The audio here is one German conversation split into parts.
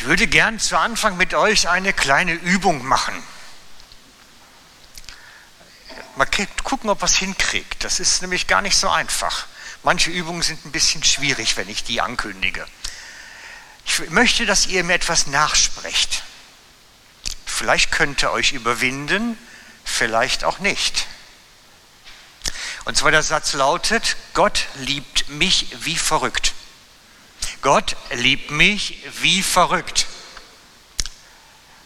Ich würde gern zu Anfang mit euch eine kleine Übung machen. Mal gucken, ob was hinkriegt. Das ist nämlich gar nicht so einfach. Manche Übungen sind ein bisschen schwierig, wenn ich die ankündige. Ich möchte, dass ihr mir etwas nachsprecht. Vielleicht könnt ihr euch überwinden, vielleicht auch nicht. Und zwar der Satz lautet, Gott liebt mich wie verrückt. Gott liebt mich wie verrückt.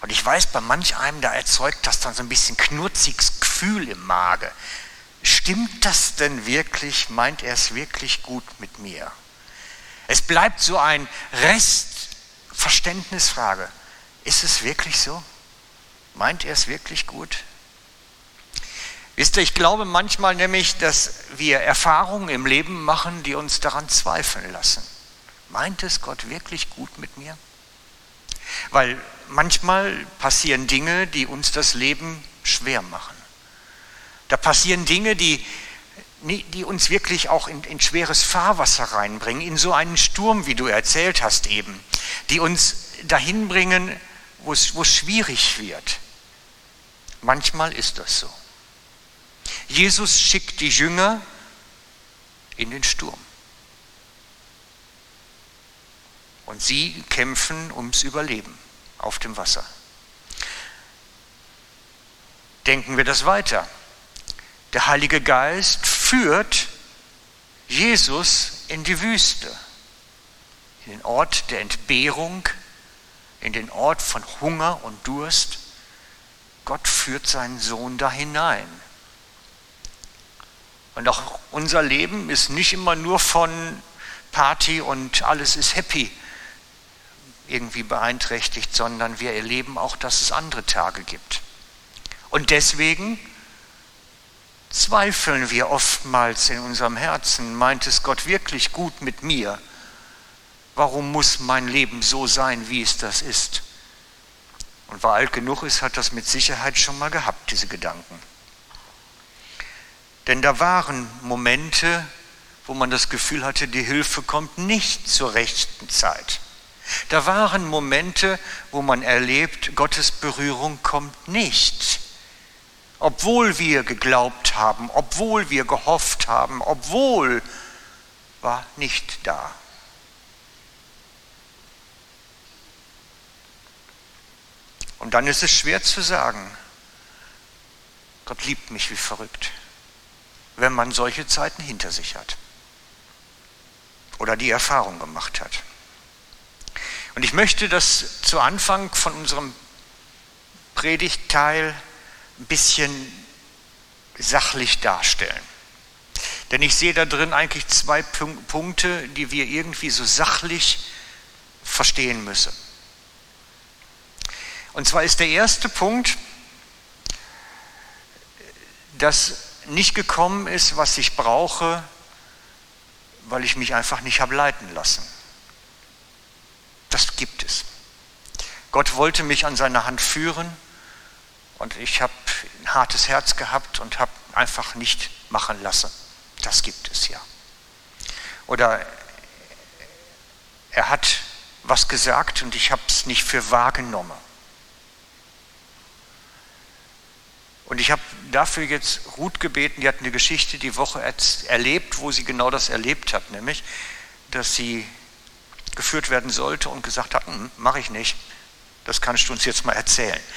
Und ich weiß, bei manch einem, da erzeugt das dann so ein bisschen knurziges Gefühl im Magen. Stimmt das denn wirklich? Meint er es wirklich gut mit mir? Es bleibt so ein Restverständnisfrage. Ist es wirklich so? Meint er es wirklich gut? Wisst ihr, ich glaube manchmal nämlich, dass wir Erfahrungen im Leben machen, die uns daran zweifeln lassen. Meint es Gott wirklich gut mit mir? Weil manchmal passieren Dinge, die uns das Leben schwer machen. Da passieren Dinge, die, die uns wirklich auch in, in schweres Fahrwasser reinbringen, in so einen Sturm, wie du erzählt hast eben, die uns dahin bringen, wo es, wo es schwierig wird. Manchmal ist das so. Jesus schickt die Jünger in den Sturm. Und sie kämpfen ums Überleben auf dem Wasser. Denken wir das weiter. Der Heilige Geist führt Jesus in die Wüste, in den Ort der Entbehrung, in den Ort von Hunger und Durst. Gott führt seinen Sohn da hinein. Und auch unser Leben ist nicht immer nur von Party und alles ist happy irgendwie beeinträchtigt, sondern wir erleben auch, dass es andere Tage gibt. Und deswegen zweifeln wir oftmals in unserem Herzen, meint es Gott wirklich gut mit mir? Warum muss mein Leben so sein, wie es das ist? Und wer alt genug ist, hat das mit Sicherheit schon mal gehabt, diese Gedanken. Denn da waren Momente, wo man das Gefühl hatte, die Hilfe kommt nicht zur rechten Zeit. Da waren Momente, wo man erlebt, Gottes Berührung kommt nicht. Obwohl wir geglaubt haben, obwohl wir gehofft haben, obwohl war nicht da. Und dann ist es schwer zu sagen, Gott liebt mich wie verrückt wenn man solche Zeiten hinter sich hat oder die Erfahrung gemacht hat. Und ich möchte das zu Anfang von unserem Predigtteil ein bisschen sachlich darstellen. Denn ich sehe da drin eigentlich zwei Punkte, die wir irgendwie so sachlich verstehen müssen. Und zwar ist der erste Punkt, dass nicht gekommen ist, was ich brauche, weil ich mich einfach nicht habe leiten lassen. Das gibt es. Gott wollte mich an seiner Hand führen und ich habe ein hartes Herz gehabt und habe einfach nicht machen lassen. Das gibt es ja. Oder er hat was gesagt und ich habe es nicht für wahrgenommen. Und ich habe dafür jetzt Ruth gebeten, die hat eine Geschichte die Woche erlebt, wo sie genau das erlebt hat, nämlich, dass sie geführt werden sollte und gesagt hat, hm, mache ich nicht, das kannst du uns jetzt mal erzählen.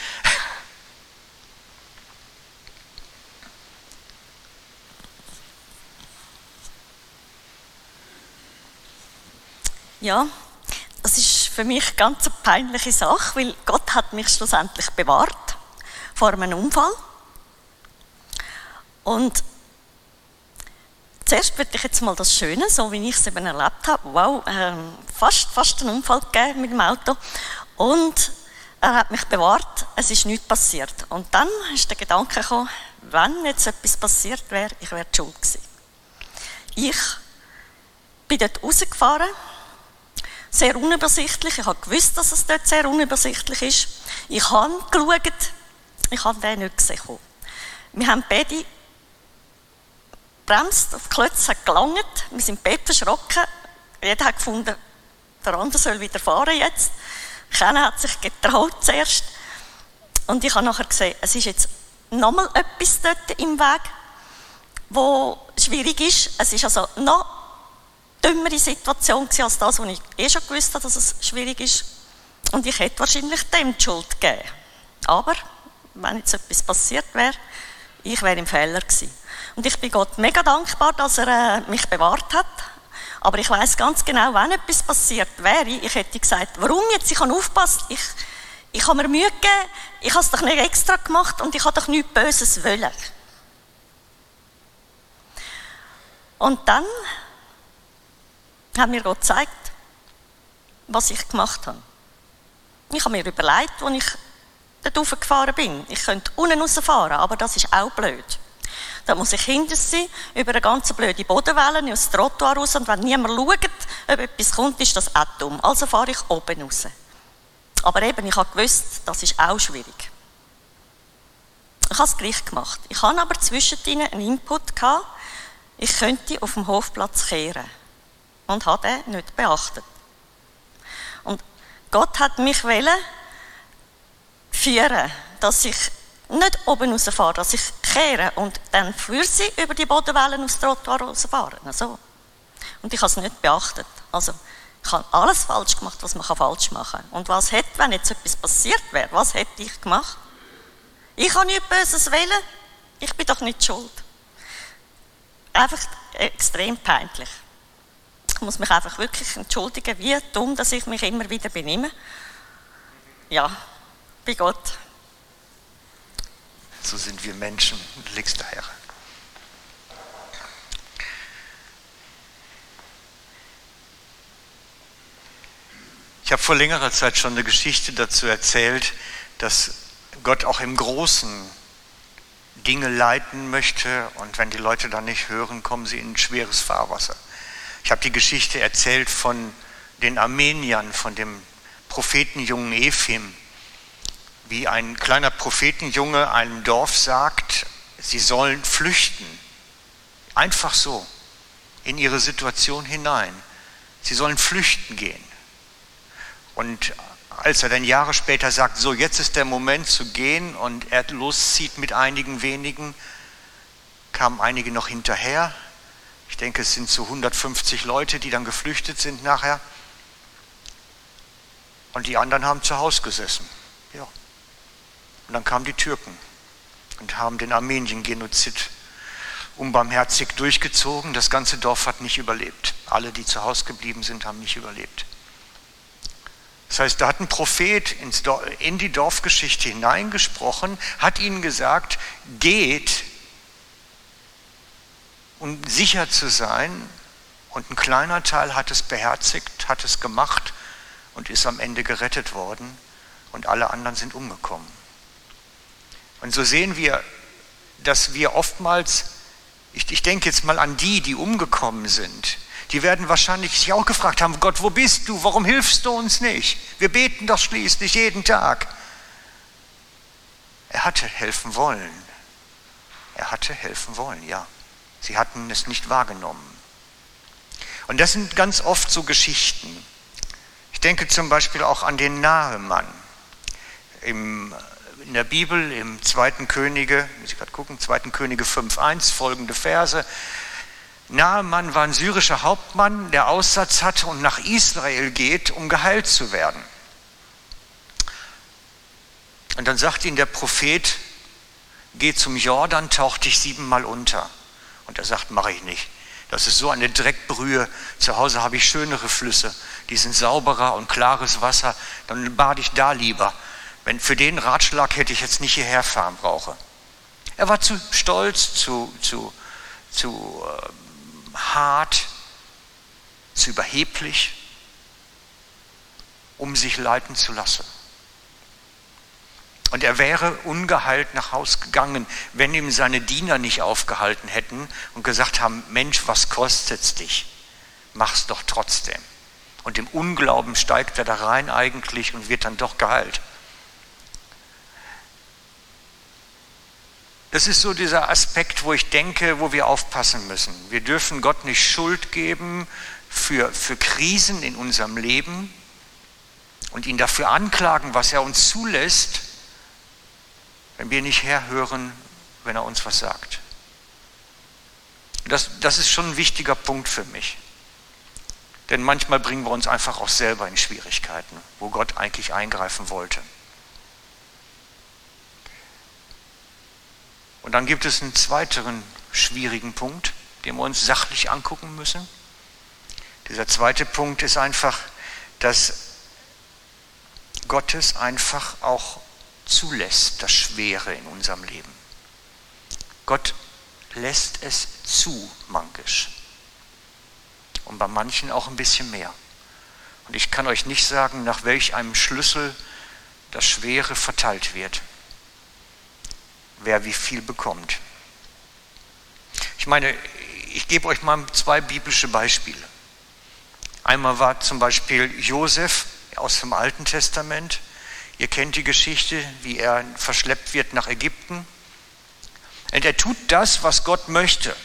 Ja, das ist für mich ganz eine peinliche Sache, weil Gott hat mich schlussendlich bewahrt vor einem Unfall. Und zuerst würde ich jetzt mal das Schöne, so wie ich es eben erlebt habe, wow, äh, fast, fast einen Unfall gegeben mit dem Auto. Und er hat mich bewahrt, es ist nichts passiert. Und dann ist der Gedanke gekommen, wenn jetzt etwas passiert wäre, ich wäre schuld gewesen. Ich bin dort rausgefahren, sehr unübersichtlich. Ich habe gewusst, dass es dort sehr unübersichtlich ist. Ich habe geschaut, ich habe den nicht gesehen. Wir haben beide bremst, die Klötze hat gelangt, wir sind beide verschrocken. Jeder hat gefunden, der andere soll wieder fahren jetzt. Keiner hat sich getraut zuerst. Und ich habe nachher gesehen, es ist jetzt nochmal etwas dort im Weg, wo schwierig ist. Es ist also noch dümmere Situation als das, wo ich eh schon gewusst habe, dass es schwierig ist. Und ich hätte wahrscheinlich dem die Schuld gegeben. Aber, wenn jetzt etwas passiert wäre, ich wäre im Fehler gewesen. Und ich bin Gott mega dankbar, dass er äh, mich bewahrt hat. Aber ich weiß ganz genau, wenn etwas passiert wäre, ich hätte gesagt, warum jetzt? Ich habe aufgepasst, ich, ich habe mir Mühe gegeben, ich habe es doch nicht extra gemacht und ich habe doch nichts Böses wollen. Und dann hat mir Gott gezeigt, was ich gemacht habe. Ich habe mir überlegt, als ich dort gefahren bin, ich könnte unten rausfahren, aber das ist auch blöd. Da muss ich hinter sie über eine ganz blöde Bodenwelle aus dem Trottoir raus und wenn niemand schaut, ob etwas kommt, ist das auch dumm. Also fahre ich oben raus. Aber eben, ich habe gewusst, das ist auch schwierig. Ich habe es gleich gemacht. Ich habe aber zwischendrin einen Input gehabt, ich könnte auf dem Hofplatz kehren. Und habe den nicht beachtet. Und Gott hat mich wollen führen, dass ich nicht oben rausfahre, dass ich kehre und dann für sie über die Bodenwellen aufs Trottoir rausfahren. Also. Und ich habe es nicht beachtet. Also, ich habe alles falsch gemacht, was man falsch machen kann. Und was hätte, wenn jetzt etwas passiert wäre, was hätte ich gemacht? Ich habe nichts Böses wählen. Ich bin doch nicht schuld. Einfach extrem peinlich. Ich muss mich einfach wirklich entschuldigen, wie dumm, dass ich mich immer wieder benehme. Ja, bei Gott. So sind wir Menschen, liegst Herr. Ich habe vor längerer Zeit schon eine Geschichte dazu erzählt, dass Gott auch im Großen Dinge leiten möchte und wenn die Leute dann nicht hören, kommen sie in ein schweres Fahrwasser. Ich habe die Geschichte erzählt von den Armeniern, von dem Prophetenjungen Ephim, wie ein kleiner Prophetenjunge einem Dorf sagt, sie sollen flüchten. Einfach so in ihre Situation hinein. Sie sollen flüchten gehen. Und als er dann Jahre später sagt, so jetzt ist der Moment zu gehen und er loszieht mit einigen wenigen, kamen einige noch hinterher. Ich denke, es sind so 150 Leute, die dann geflüchtet sind nachher. Und die anderen haben zu Hause gesessen. Ja. Und dann kamen die Türken und haben den Armenien-Genozid unbarmherzig durchgezogen. Das ganze Dorf hat nicht überlebt. Alle, die zu Hause geblieben sind, haben nicht überlebt. Das heißt, da hat ein Prophet in die Dorfgeschichte hineingesprochen, hat ihnen gesagt, geht, um sicher zu sein. Und ein kleiner Teil hat es beherzigt, hat es gemacht und ist am Ende gerettet worden. Und alle anderen sind umgekommen. Und so sehen wir, dass wir oftmals, ich, ich denke jetzt mal an die, die umgekommen sind, die werden wahrscheinlich sich auch gefragt haben, Gott, wo bist du? Warum hilfst du uns nicht? Wir beten doch schließlich jeden Tag. Er hatte helfen wollen. Er hatte helfen wollen, ja. Sie hatten es nicht wahrgenommen. Und das sind ganz oft so Geschichten. Ich denke zum Beispiel auch an den Nahemann. Im, in der Bibel, im zweiten Könige, muss ich gerade gucken, zweiten Könige 5.1, folgende Verse. Nahemann war ein syrischer Hauptmann, der Aussatz hatte und nach Israel geht, um geheilt zu werden. Und dann sagt ihm der Prophet, geh zum Jordan, tauch dich siebenmal unter. Und er sagt, mache ich nicht. Das ist so eine Dreckbrühe. Zu Hause habe ich schönere Flüsse, die sind sauberer und klares Wasser. Dann bade ich da lieber. Wenn für den Ratschlag hätte ich jetzt nicht hierher fahren brauche. Er war zu stolz, zu, zu, zu äh, hart, zu überheblich, um sich leiten zu lassen. Und er wäre ungeheilt nach Haus gegangen, wenn ihm seine Diener nicht aufgehalten hätten und gesagt haben, Mensch, was kostet's dich? Mach's doch trotzdem. Und im Unglauben steigt er da rein eigentlich und wird dann doch geheilt. Das ist so dieser Aspekt, wo ich denke, wo wir aufpassen müssen. Wir dürfen Gott nicht Schuld geben für, für Krisen in unserem Leben. und ihn dafür anklagen, was er uns zulässt, wenn wir nicht herhören, wenn er uns was sagt. Das, das ist schon ein wichtiger Punkt für mich. Denn manchmal bringen wir uns einfach auch selber in Schwierigkeiten, wo Gott eigentlich eingreifen wollte. Und dann gibt es einen zweiten schwierigen Punkt, den wir uns sachlich angucken müssen. Dieser zweite Punkt ist einfach, dass Gottes einfach auch zulässt, das Schwere in unserem Leben. Gott lässt es zu, mankisch. Und bei manchen auch ein bisschen mehr. Und ich kann euch nicht sagen, nach welch einem Schlüssel das Schwere verteilt wird. Wer wie viel bekommt. Ich meine, ich gebe euch mal zwei biblische Beispiele. Einmal war zum Beispiel Josef aus dem Alten Testament. Ihr kennt die Geschichte, wie er verschleppt wird nach Ägypten. Und er tut das, was Gott möchte.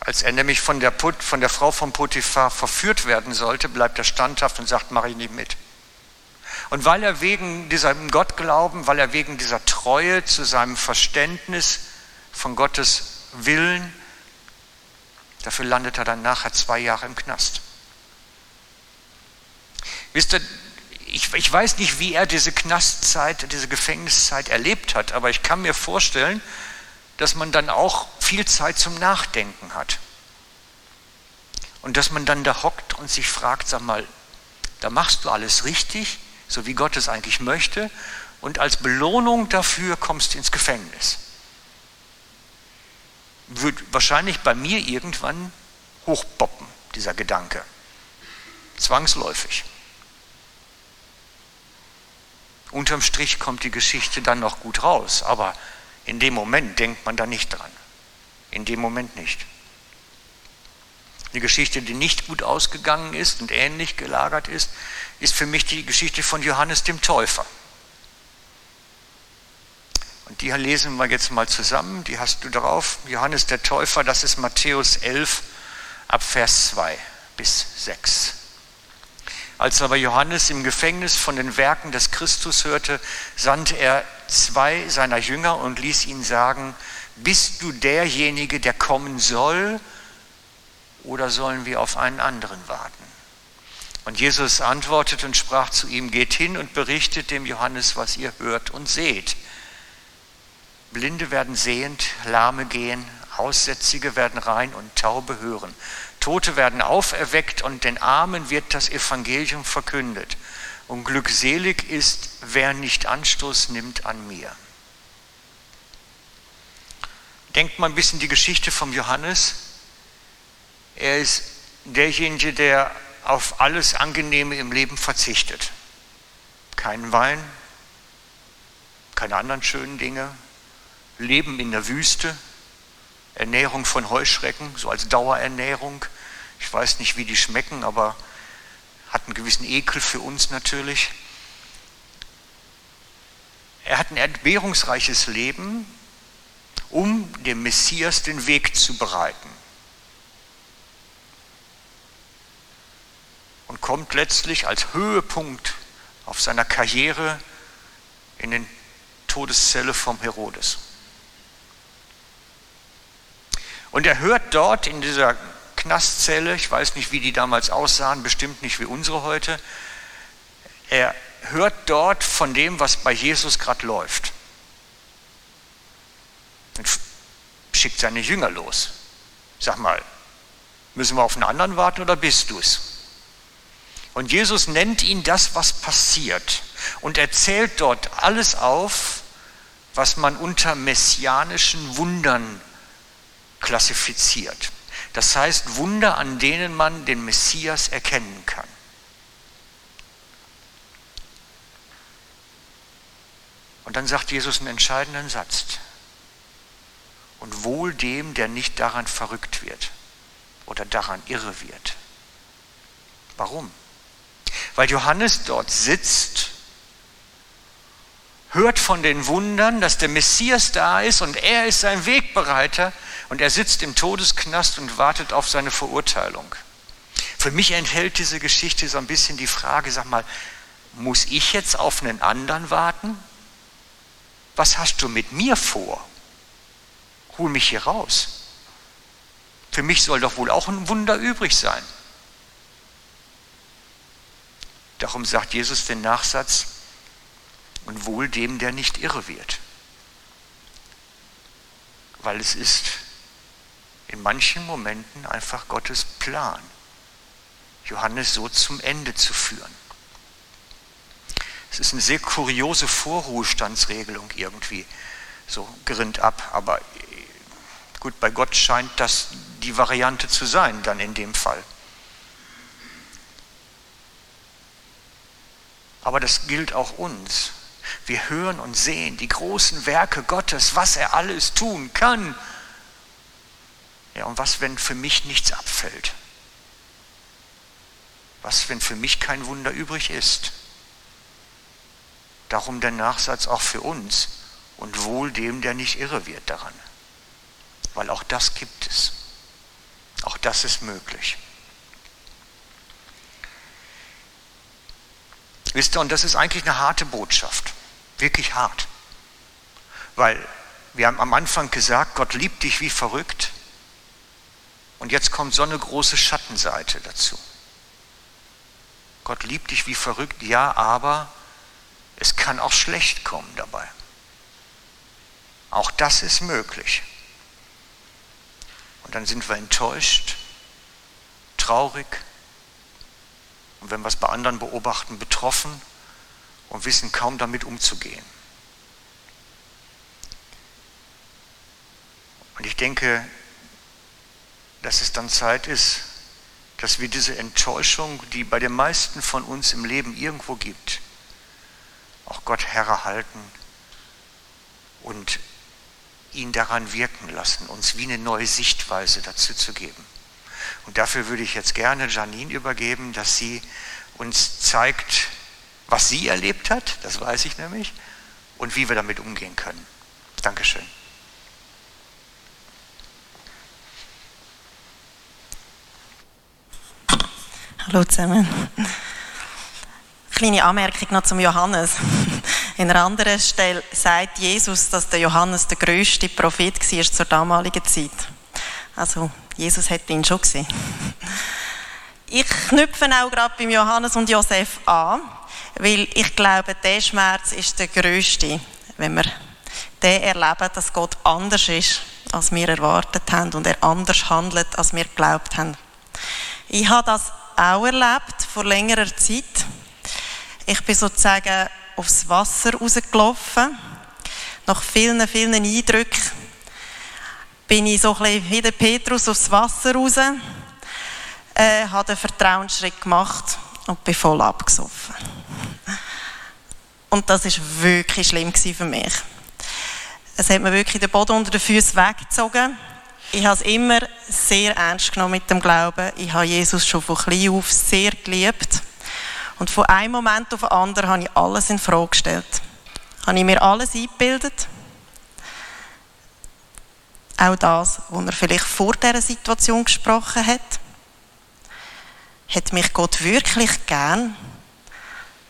Als er nämlich von der, Put, von der Frau von Potiphar verführt werden sollte, bleibt er standhaft und sagt, mache ich nicht mit. Und weil er wegen diesem Gottglauben, weil er wegen dieser Treue zu seinem Verständnis von Gottes Willen, dafür landet er dann nachher zwei Jahre im Knast. Wisst ihr, ich, ich weiß nicht, wie er diese Knastzeit, diese Gefängniszeit erlebt hat, aber ich kann mir vorstellen, dass man dann auch viel Zeit zum Nachdenken hat. Und dass man dann da hockt und sich fragt, sag mal, da machst du alles richtig, so wie Gott es eigentlich möchte, und als Belohnung dafür kommst du ins Gefängnis. Wird wahrscheinlich bei mir irgendwann hochpoppen, dieser Gedanke. Zwangsläufig. Unterm Strich kommt die Geschichte dann noch gut raus, aber in dem Moment denkt man da nicht dran. In dem Moment nicht. Eine Geschichte, die nicht gut ausgegangen ist und ähnlich gelagert ist, ist für mich die Geschichte von Johannes dem Täufer. Und die lesen wir jetzt mal zusammen, die hast du drauf. Johannes der Täufer, das ist Matthäus 11 ab Vers 2 bis 6. Als aber Johannes im Gefängnis von den Werken des Christus hörte, sandte er zwei seiner Jünger und ließ ihn sagen, bist du derjenige, der kommen soll, oder sollen wir auf einen anderen warten? Und Jesus antwortete und sprach zu ihm, geht hin und berichtet dem Johannes, was ihr hört und seht. Blinde werden sehend, Lahme gehen, Aussätzige werden rein und Taube hören. Tote werden auferweckt und den Armen wird das Evangelium verkündet. Und glückselig ist, wer nicht Anstoß nimmt an mir. Denkt mal ein bisschen die Geschichte vom Johannes. Er ist derjenige, der auf alles Angenehme im Leben verzichtet. Keinen Wein, keine anderen schönen Dinge, Leben in der Wüste, Ernährung von Heuschrecken, so als Dauerernährung. Ich weiß nicht, wie die schmecken, aber hat einen gewissen Ekel für uns natürlich. Er hat ein entbehrungsreiches Leben, um dem Messias den Weg zu bereiten. Und kommt letztlich als Höhepunkt auf seiner Karriere in den Todeszelle vom Herodes. Und er hört dort in dieser Knastzelle, ich weiß nicht, wie die damals aussahen, bestimmt nicht wie unsere heute, er hört dort von dem, was bei Jesus gerade läuft. Und schickt seine Jünger los. Sag mal, müssen wir auf einen anderen warten oder bist du es? Und Jesus nennt ihn das, was passiert und erzählt dort alles auf, was man unter messianischen Wundern klassifiziert. Das heißt Wunder, an denen man den Messias erkennen kann. Und dann sagt Jesus einen entscheidenden Satz. Und wohl dem, der nicht daran verrückt wird oder daran irre wird. Warum? Weil Johannes dort sitzt hört von den Wundern, dass der Messias da ist und er ist sein Wegbereiter und er sitzt im Todesknast und wartet auf seine Verurteilung. Für mich enthält diese Geschichte so ein bisschen die Frage, sag mal, muss ich jetzt auf einen anderen warten? Was hast du mit mir vor? Hol mich hier raus. Für mich soll doch wohl auch ein Wunder übrig sein. Darum sagt Jesus den Nachsatz, und wohl dem, der nicht irre wird. Weil es ist in manchen Momenten einfach Gottes Plan, Johannes so zum Ende zu führen. Es ist eine sehr kuriose Vorruhestandsregelung irgendwie, so gerinnt ab, aber gut, bei Gott scheint das die Variante zu sein, dann in dem Fall. Aber das gilt auch uns. Wir hören und sehen die großen Werke Gottes, was er alles tun kann. Ja, und was, wenn für mich nichts abfällt? Was, wenn für mich kein Wunder übrig ist? Darum der Nachsatz auch für uns und wohl dem, der nicht irre wird daran. Weil auch das gibt es. Auch das ist möglich. Wisst ihr, und das ist eigentlich eine harte Botschaft. Wirklich hart. Weil wir haben am Anfang gesagt, Gott liebt dich wie verrückt. Und jetzt kommt so eine große Schattenseite dazu. Gott liebt dich wie verrückt, ja, aber es kann auch schlecht kommen dabei. Auch das ist möglich. Und dann sind wir enttäuscht, traurig und wenn wir es bei anderen beobachten, betroffen und wissen kaum damit umzugehen. Und ich denke, dass es dann Zeit ist, dass wir diese Enttäuschung, die bei den meisten von uns im Leben irgendwo gibt, auch Gott Herr halten und ihn daran wirken lassen, uns wie eine neue Sichtweise dazu zu geben. Und dafür würde ich jetzt gerne Janine übergeben, dass sie uns zeigt, was sie erlebt hat, das weiß ich nämlich, und wie wir damit umgehen können. Dankeschön. Hallo zusammen. Kleine Anmerkung noch zum Johannes. In einer anderen Stelle sagt Jesus, dass der Johannes der größte Prophet war zur damaligen Zeit. Also Jesus hätte ihn schon gesehen. Ich knüpfe auch gerade beim Johannes und Josef an, weil ich glaube, der Schmerz ist der größte, wenn wir den erleben, dass Gott anders ist, als wir erwartet haben und er anders handelt, als wir geglaubt haben. Ich habe das auch erlebt vor längerer Zeit. Ich bin sozusagen aufs Wasser rausgelaufen, nach vielen, vielen Eindrücken bin ich so ein bisschen wie der Petrus aufs Wasser raus, äh, habe den Vertrauensschritt gemacht und bin voll abgesoffen. Und das war wirklich schlimm für mich. Es hat mir wirklich den Boden unter den Füßen weggezogen. Ich habe es immer sehr ernst genommen mit dem Glauben. Ich habe Jesus schon von klein auf sehr geliebt. Und von einem Moment auf den anderen habe ich alles in Frage gestellt. Habe ich mir alles eingebildet auch das, was er vielleicht vor dieser Situation gesprochen hat. Hat mich Gott wirklich gern?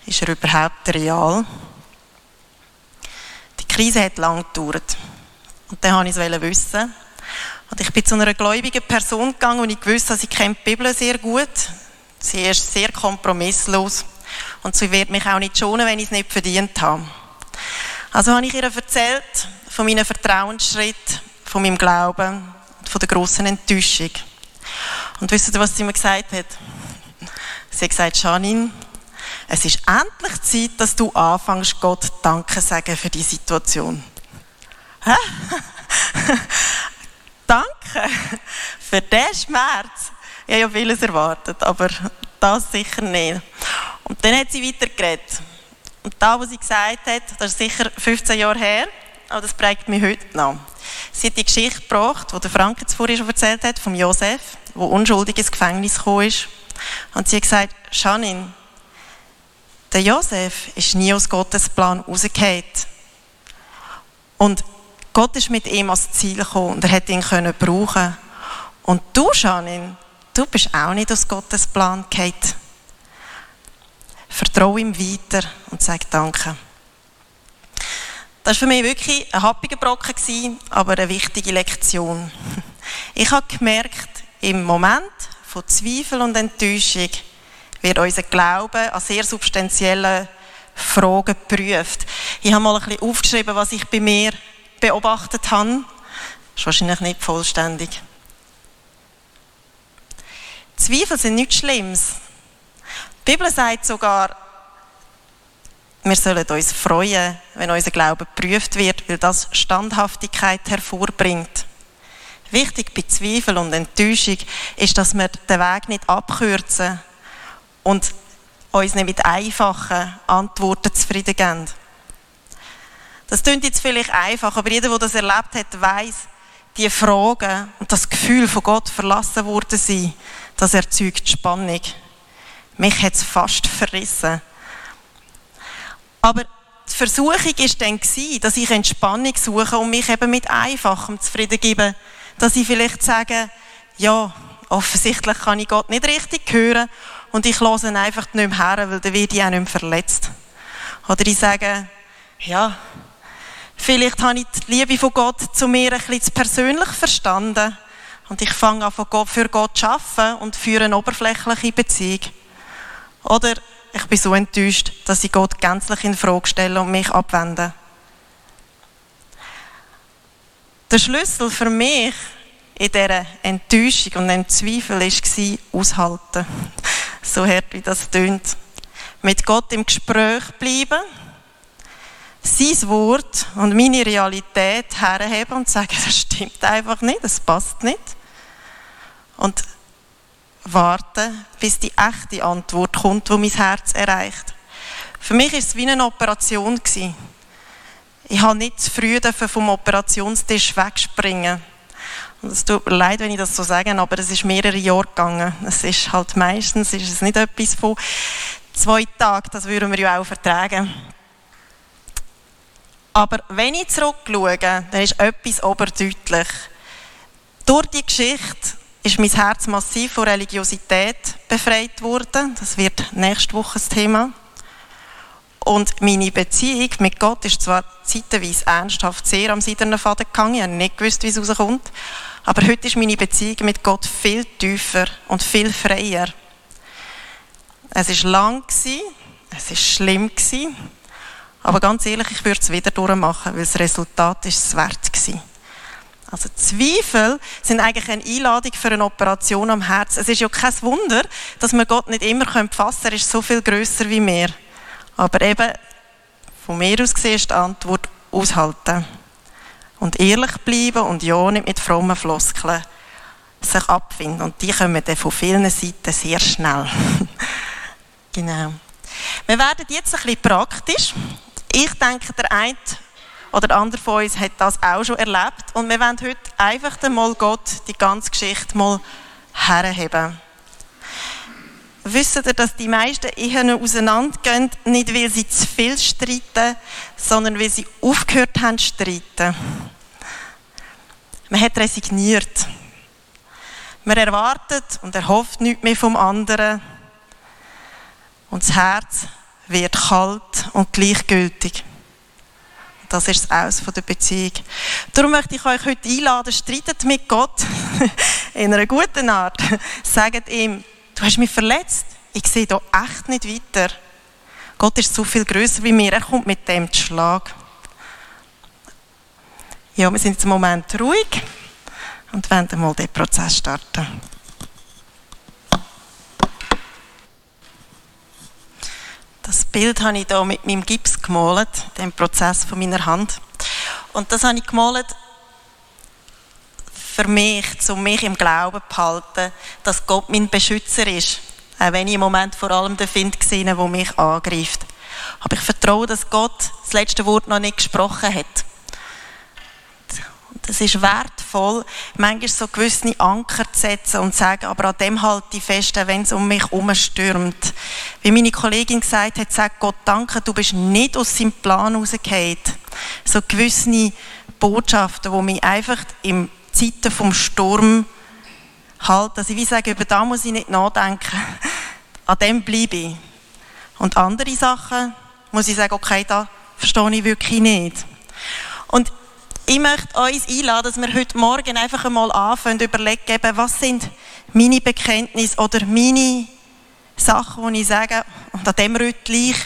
Ist er überhaupt real? Die Krise hat lang gedauert. Und dann wollte ich es wissen. Und ich bin zu einer gläubigen Person gegangen und ich wusste, sie kennt die Bibel sehr gut. Sie ist sehr kompromisslos. Und sie wird mich auch nicht schonen, wenn ich es nicht verdient habe. Also habe ich ihr erzählt von meinen Vertrauensschritten, von meinem Glauben und von der großen Enttäuschung. Und wisst ihr, was sie mir gesagt hat? Sie hat gesagt, Janine, es ist endlich Zeit, dass du anfängst, Gott Danke sagen für die Situation. Hä? Danke für den Schmerz. Ich habe ja vieles erwartet, aber das sicher nicht. Und dann hat sie weitergeredet. Und da, was sie gesagt hat, das ist sicher 15 Jahre her, aber das prägt mich heute noch. Sie hat die Geschichte gebracht, die der Frank jetzt vorhin schon erzählt hat, vom Josef, der unschuldig ins Gefängnis gekommen ist. Und sie hat gesagt, Janine, der Josef ist nie aus Gottes Plan rausgefallen. Und Gott ist mit ihm ans Ziel gekommen und er hat ihn können brauchen. Und du, Janine, du bist auch nicht aus Gottes Plan gefallen. Vertraue ihm weiter und sag Danke. Das war für mich wirklich ein happiger Brocken, aber eine wichtige Lektion. Ich habe gemerkt, im Moment von Zweifel und Enttäuschung wird unser Glaube an sehr substanzielle Fragen geprüft. Ich habe mal ein bisschen aufgeschrieben, was ich bei mir beobachtet habe. Das ist wahrscheinlich nicht vollständig. Zweifel sind nichts Schlimmes. Die Bibel sagt sogar, wir sollen uns freuen, wenn unser Glaube geprüft wird, weil das Standhaftigkeit hervorbringt. Wichtig bei Zweifel und Enttäuschung ist, dass wir den Weg nicht abkürzen und uns nicht mit einfachen Antworten zufrieden geben. Das klingt jetzt vielleicht einfach, aber jeder, der das erlebt hat, weiß, die Fragen und das Gefühl von Gott verlassen worden sein, das erzeugt Spannung. Mich hat es fast verrissen. Aber die Versuchung war dann, dass ich Entspannung suche und mich eben mit Einfachem zufrieden gebe. Dass ich vielleicht sage, ja, offensichtlich kann ich Gott nicht richtig hören und ich höre ihn einfach nicht mehr her, weil dann werde ich auch nicht mehr verletzt. Oder ich sage, ja, vielleicht habe ich die Liebe von Gott zu mir ein bisschen persönlich verstanden und ich fange an, für Gott zu arbeiten und führe eine oberflächliche Beziehung. Oder ich bin so enttäuscht, dass ich Gott gänzlich in Frage stelle und mich abwende. Der Schlüssel für mich in dieser Enttäuschung und dem Zweifel war aushalten. So hart wie das tönt. Mit Gott im Gespräch bleiben, sein Wort und meine Realität herheben und sagen, das stimmt einfach nicht, das passt nicht. Und warten, bis die echte Antwort kommt, die mein Herz erreicht. Für mich war es wie eine Operation. Ich habe nicht zu früh vom Operationstisch wegspringen. Es tut mir leid, wenn ich das so sage, aber es ist mehrere Jahre gegangen. Es ist halt meistens ist es nicht etwas von zwei Tagen, das würden wir ja auch vertragen. Aber wenn ich zurückschaue, dann ist etwas oberdeutlich. Durch die Geschichte ist mein Herz massiv von Religiosität befreit worden. Das wird nächste Woche das Thema. Und meine Beziehung mit Gott ist zwar zeitweise ernsthaft sehr am seidenen Faden gegangen. Ich habe nicht gewusst, wie es rauskommt. Aber heute ist meine Beziehung mit Gott viel tiefer und viel freier. Es war lang, es war schlimm, aber ganz ehrlich, ich würde es wieder durchmachen, weil das Resultat ist es wert war. Also Zweifel sind eigentlich eine Einladung für eine Operation am Herz. Es ist ja kein Wunder, dass wir Gott nicht immer fassen können. Er ist so viel größer wie wir. Aber eben, von mir aus gesehen ist die Antwort aushalten. Und ehrlich bleiben und ja nicht mit frommen Floskeln sich abfinden. Und die kommen dann von vielen Seiten sehr schnell. genau. Wir werden jetzt ein bisschen praktisch. Ich denke, der eine oder der andere von uns hat das auch schon erlebt. Und wir wollen heute einfach mal Gott die ganze Geschichte mal herheben. Wisst ihr, dass die meisten Ehen auseinandergehen, nicht weil sie zu viel streiten, sondern weil sie aufgehört haben zu streiten? Man hat resigniert. Man erwartet und erhofft nichts mehr vom anderen. Und das Herz wird kalt und gleichgültig. Das ist das Aus von der Beziehung. Darum möchte ich euch heute einladen, streitet mit Gott in einer guten Art. Sagt ihm, du hast mich verletzt. Ich sehe hier echt nicht weiter. Gott ist so viel größer wie mir. Er kommt mit dem zu Schlag. Ja, wir sind jetzt im Moment ruhig und werden mal den Prozess starten. Das Bild habe ich hier mit meinem Gips gemalt, den Prozess von meiner Hand. Und das habe ich gemalt für mich, um mich im Glauben zu behalten, dass Gott mein Beschützer ist. Auch wenn ich im Moment vor allem den Find sehe, der mich angreift. Aber ich vertraue, dass Gott das letzte Wort noch nicht gesprochen hat. Das ist wertvoll, manchmal so gewisse Anker zu setzen und zu sagen, aber an dem halte ich fest, wenn es um mich herumstürmt. Wie meine Kollegin gesagt hat, sagt Gott danke, du bist nicht aus seinem Plan rausgefallen. So gewisse Botschaften, die mich einfach in Zeiten vom Sturm halt, dass ich wie sage, über da muss ich nicht nachdenken. An dem bleibe ich. Und andere Sachen muss ich sagen, okay, da verstehe ich wirklich nicht. Und ich möchte uns einladen, dass wir heute Morgen einfach einmal anfangen zu überlegen, was sind meine Bekenntnisse oder meine Sachen, die ich sage, und an dem rüttle ich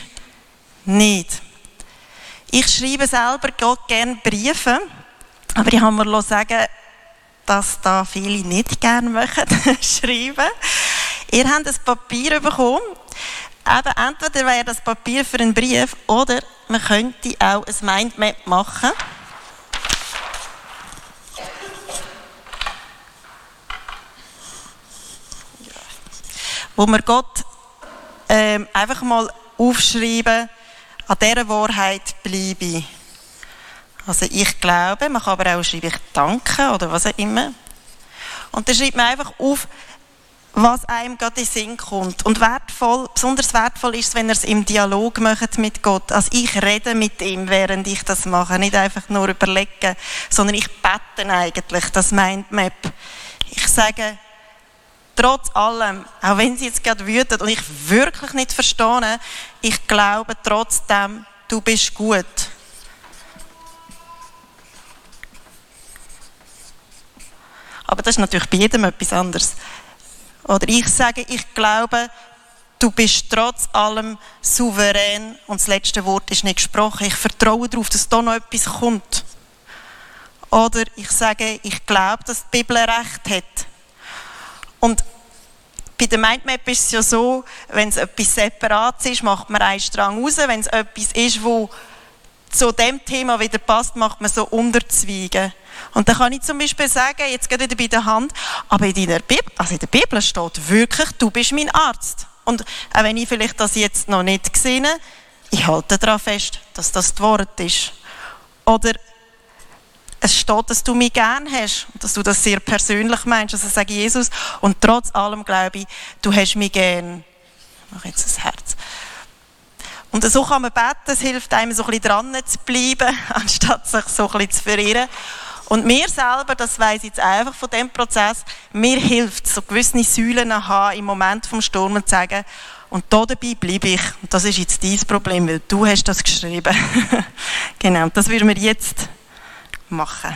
nicht. Ich schreibe selber Gott gerne Briefe, aber ich habe mir sagen, dass da viele nicht gerne möchten schreiben. Ihr habt ein Papier bekommen. Eben, entweder wäre das Papier für einen Brief oder man könnte auch ein Mindmap machen. Wo wir Gott ähm, einfach mal aufschreiben, an dieser Wahrheit bleibe. Also ich glaube, man kann aber auch schreiben, ich danke oder was auch immer. Und dann schreibt man einfach auf, was einem gerade in den Sinn kommt. Und wertvoll, besonders wertvoll ist es, wenn ihr es im Dialog macht mit Gott. Also ich rede mit ihm, während ich das mache. Nicht einfach nur überlegen, sondern ich bete eigentlich das Mindmap. Ich sage, trotz allem, auch wenn sie jetzt gerade wütet und ich wirklich nicht verstehe, ich glaube trotzdem, du bist gut. Aber das ist natürlich bei jedem etwas anderes. Oder ich sage, ich glaube, du bist trotz allem souverän und das letzte Wort ist nicht gesprochen. Ich vertraue darauf, dass da noch etwas kommt. Oder ich sage, ich glaube, dass die Bibel recht hat. Und bei der Mindmap ist es ja so, wenn es etwas Separates ist, macht man einen Strang raus. Wenn es etwas ist, wo zu dem Thema wieder passt, macht man so Unterzweige. Und dann kann ich zum Beispiel sagen, jetzt geht wieder bei der Hand, aber in, deiner Bibel, also in der Bibel steht wirklich, du bist mein Arzt. Und auch wenn ich vielleicht das jetzt noch nicht gesehen ich halte daran fest, dass das das Wort ist. Oder es steht, dass du mich gern hast und dass du das sehr persönlich meinst. Also sage Jesus, und trotz allem glaube ich, du hast mich gern. Ich mache jetzt das Herz. Und so kann man beten, es hilft einem so ein bisschen dran zu bleiben, anstatt sich so ein bisschen zu verirren. Und mir selber, das weiß ich jetzt einfach von dem Prozess, mir hilft so gewisse Säulen haben im Moment vom Sturm und zu sagen, und da dabei bleibe ich. Und das ist jetzt dein Problem, weil du hast das geschrieben. genau, das würden wir jetzt machen.